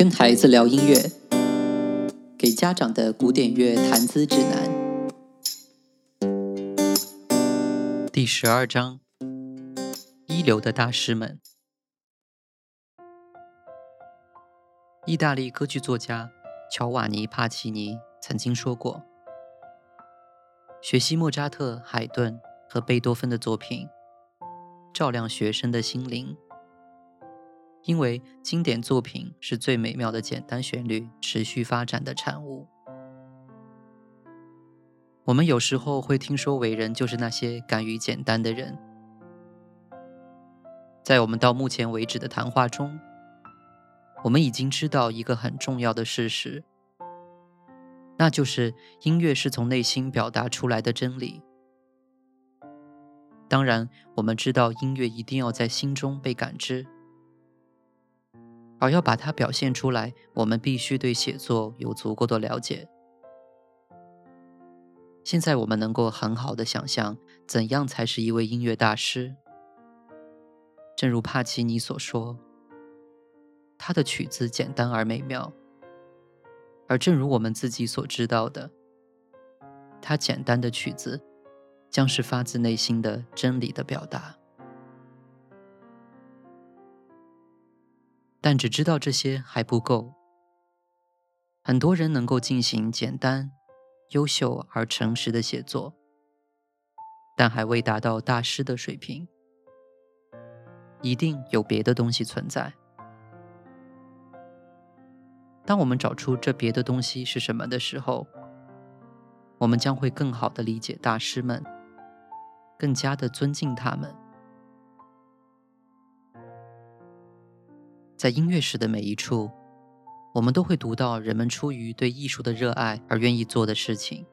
跟孩子聊音乐，给家长的古典乐谈资指南。第十二章：一流的大师们。意大利歌剧作家乔瓦尼·帕奇尼曾经说过：“学习莫扎特、海顿和贝多芬的作品，照亮学生的心灵。”因为经典作品是最美妙的简单旋律持续发展的产物。我们有时候会听说伟人就是那些敢于简单的人。在我们到目前为止的谈话中，我们已经知道一个很重要的事实，那就是音乐是从内心表达出来的真理。当然，我们知道音乐一定要在心中被感知。而要把它表现出来，我们必须对写作有足够的了解。现在我们能够很好的想象，怎样才是一位音乐大师。正如帕奇尼所说，他的曲子简单而美妙。而正如我们自己所知道的，他简单的曲子，将是发自内心的真理的表达。但只知道这些还不够。很多人能够进行简单、优秀而诚实的写作，但还未达到大师的水平。一定有别的东西存在。当我们找出这别的东西是什么的时候，我们将会更好的理解大师们，更加的尊敬他们。在音乐史的每一处，我们都会读到人们出于对艺术的热爱而愿意做的事情。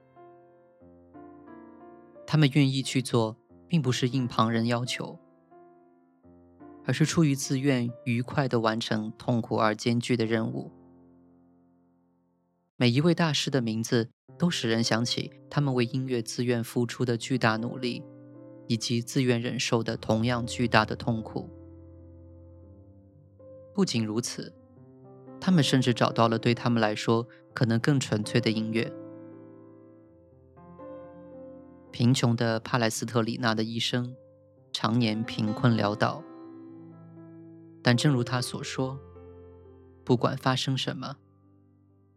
他们愿意去做，并不是应旁人要求，而是出于自愿，愉快地完成痛苦而艰巨的任务。每一位大师的名字都使人想起他们为音乐自愿付出的巨大努力，以及自愿忍受的同样巨大的痛苦。不仅如此，他们甚至找到了对他们来说可能更纯粹的音乐。贫穷的帕莱斯特里纳的一生，常年贫困潦倒。但正如他所说：“不管发生什么，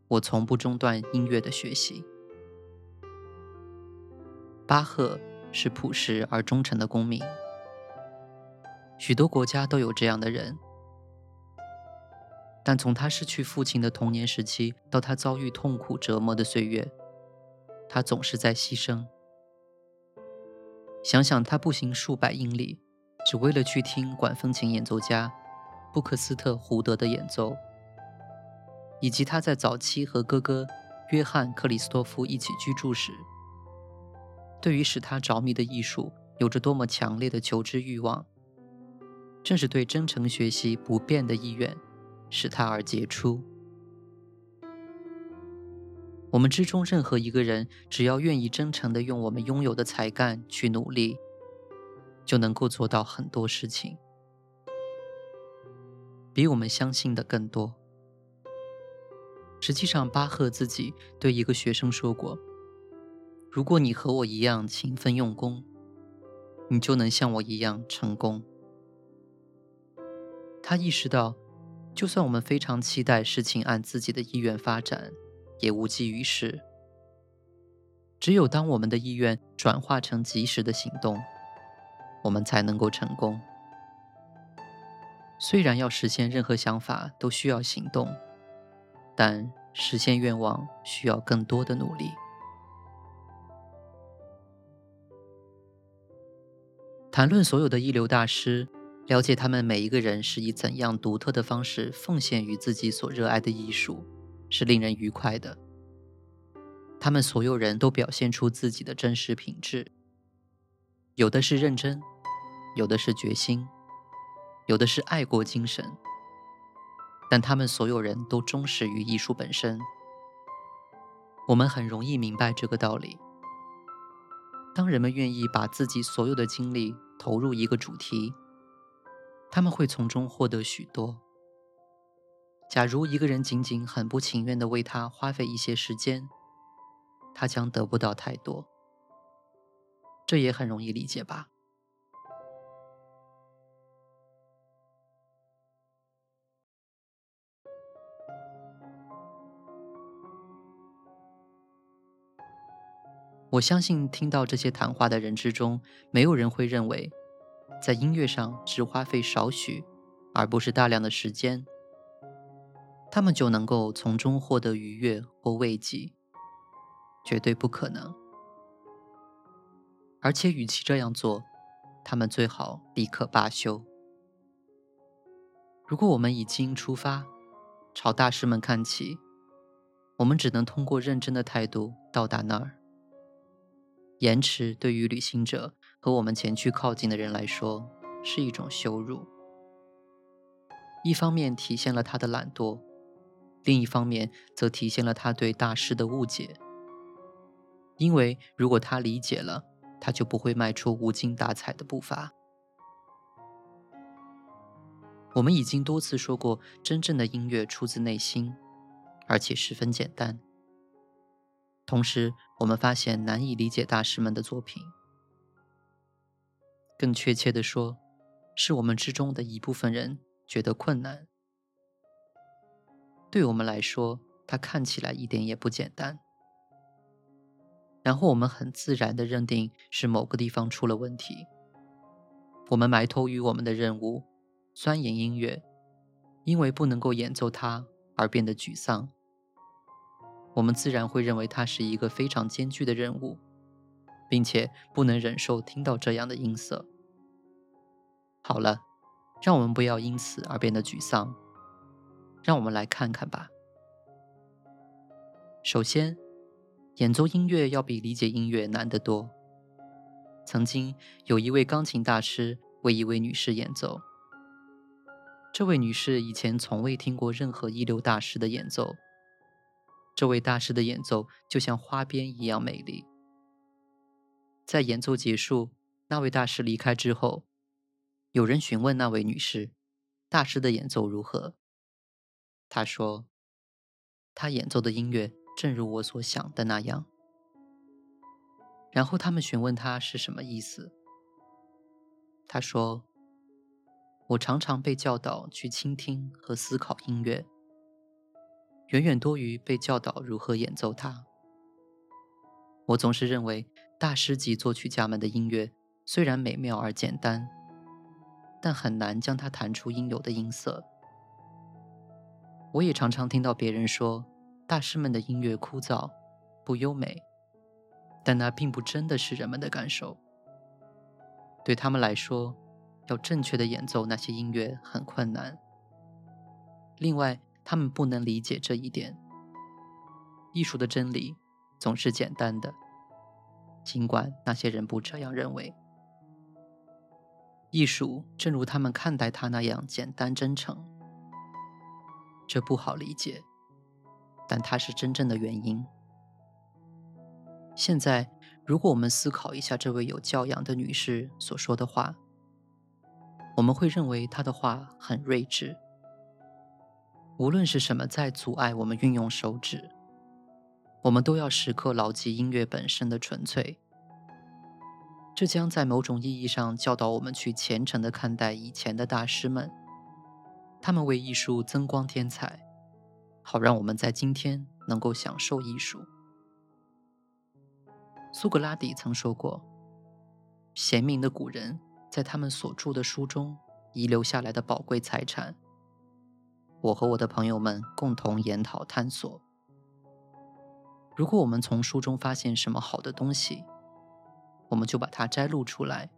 我从不中断音乐的学习。”巴赫是朴实而忠诚的公民，许多国家都有这样的人。但从他失去父亲的童年时期到他遭遇痛苦折磨的岁月，他总是在牺牲。想想他步行数百英里，只为了去听管风琴演奏家布克斯特胡德的演奏，以及他在早期和哥哥约翰克里斯托夫一起居住时，对于使他着迷的艺术有着多么强烈的求知欲望，正是对真诚学习不变的意愿。使他而杰出。我们之中任何一个人，只要愿意真诚的用我们拥有的才干去努力，就能够做到很多事情，比我们相信的更多。实际上，巴赫自己对一个学生说过：“如果你和我一样勤奋用功，你就能像我一样成功。”他意识到。就算我们非常期待事情按自己的意愿发展，也无济于事。只有当我们的意愿转化成及时的行动，我们才能够成功。虽然要实现任何想法都需要行动，但实现愿望需要更多的努力。谈论所有的一流大师。了解他们每一个人是以怎样独特的方式奉献于自己所热爱的艺术，是令人愉快的。他们所有人都表现出自己的真实品质，有的是认真，有的是决心，有的是爱国精神。但他们所有人都忠实于艺术本身。我们很容易明白这个道理。当人们愿意把自己所有的精力投入一个主题，他们会从中获得许多。假如一个人仅仅很不情愿地为他花费一些时间，他将得不到太多。这也很容易理解吧。我相信听到这些谈话的人之中，没有人会认为，在音乐上只花费少许，而不是大量的时间，他们就能够从中获得愉悦或慰藉。绝对不可能。而且，与其这样做，他们最好立刻罢休。如果我们已经出发，朝大师们看齐，我们只能通过认真的态度到达那儿。延迟对于旅行者和我们前去靠近的人来说是一种羞辱。一方面体现了他的懒惰，另一方面则体现了他对大师的误解。因为如果他理解了，他就不会迈出无精打采的步伐。我们已经多次说过，真正的音乐出自内心，而且十分简单。同时，我们发现难以理解大师们的作品。更确切的说，是我们之中的一部分人觉得困难。对我们来说，它看起来一点也不简单。然后我们很自然的认定是某个地方出了问题。我们埋头于我们的任务，钻研音乐，因为不能够演奏它而变得沮丧。我们自然会认为它是一个非常艰巨的任务，并且不能忍受听到这样的音色。好了，让我们不要因此而变得沮丧。让我们来看看吧。首先。演奏音乐要比理解音乐难得多。曾经有一位钢琴大师为一位女士演奏，这位女士以前从未听过任何一流大师的演奏。这位大师的演奏就像花边一样美丽。在演奏结束，那位大师离开之后，有人询问那位女士：“大师的演奏如何？”她说：“他演奏的音乐。”正如我所想的那样。然后他们询问他是什么意思。他说：“我常常被教导去倾听和思考音乐，远远多于被教导如何演奏它。我总是认为，大师级作曲家们的音乐虽然美妙而简单，但很难将它弹出应有的音色。我也常常听到别人说。”大师们的音乐枯燥、不优美，但那并不真的是人们的感受。对他们来说，要正确的演奏那些音乐很困难。另外，他们不能理解这一点：艺术的真理总是简单的，尽管那些人不这样认为。艺术正如他们看待它那样简单真诚，这不好理解。但它是真正的原因。现在，如果我们思考一下这位有教养的女士所说的话，我们会认为她的话很睿智。无论是什么在阻碍我们运用手指，我们都要时刻牢记音乐本身的纯粹。这将在某种意义上教导我们去虔诚地看待以前的大师们，他们为艺术增光添彩。好让我们在今天能够享受艺术。苏格拉底曾说过：“贤明的古人在他们所著的书中遗留下来的宝贵财产，我和我的朋友们共同研讨探索。如果我们从书中发现什么好的东西，我们就把它摘录出来，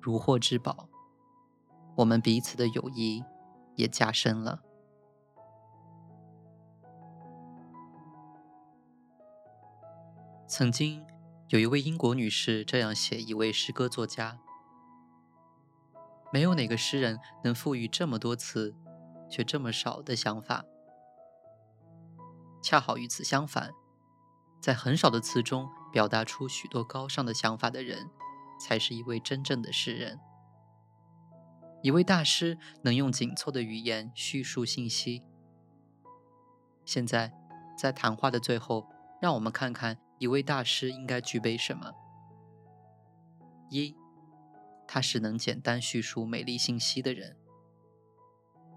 如获至宝。我们彼此的友谊也加深了。”曾经有一位英国女士这样写一位诗歌作家：没有哪个诗人能赋予这么多词，却这么少的想法。恰好与此相反，在很少的词中表达出许多高尚的想法的人，才是一位真正的诗人。一位大师能用紧凑的语言叙述信息，现在，在谈话的最后，让我们看看一位大师应该具备什么：一，他是能简单叙述美丽信息的人；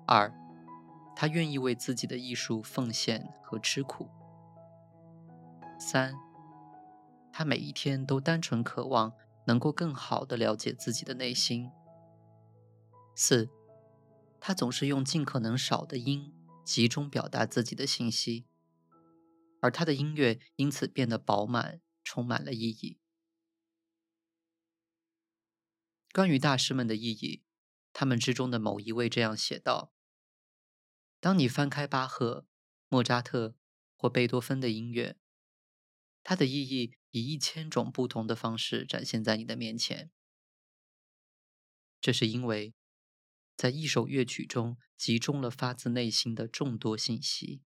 二，他愿意为自己的艺术奉献和吃苦；三，他每一天都单纯渴望能够更好地了解自己的内心；四，他总是用尽可能少的音。集中表达自己的信息，而他的音乐因此变得饱满，充满了意义。关于大师们的意义，他们之中的某一位这样写道：“当你翻开巴赫、莫扎特或贝多芬的音乐，它的意义以一千种不同的方式展现在你的面前。这是因为。”在一首乐曲中集中了发自内心的众多信息。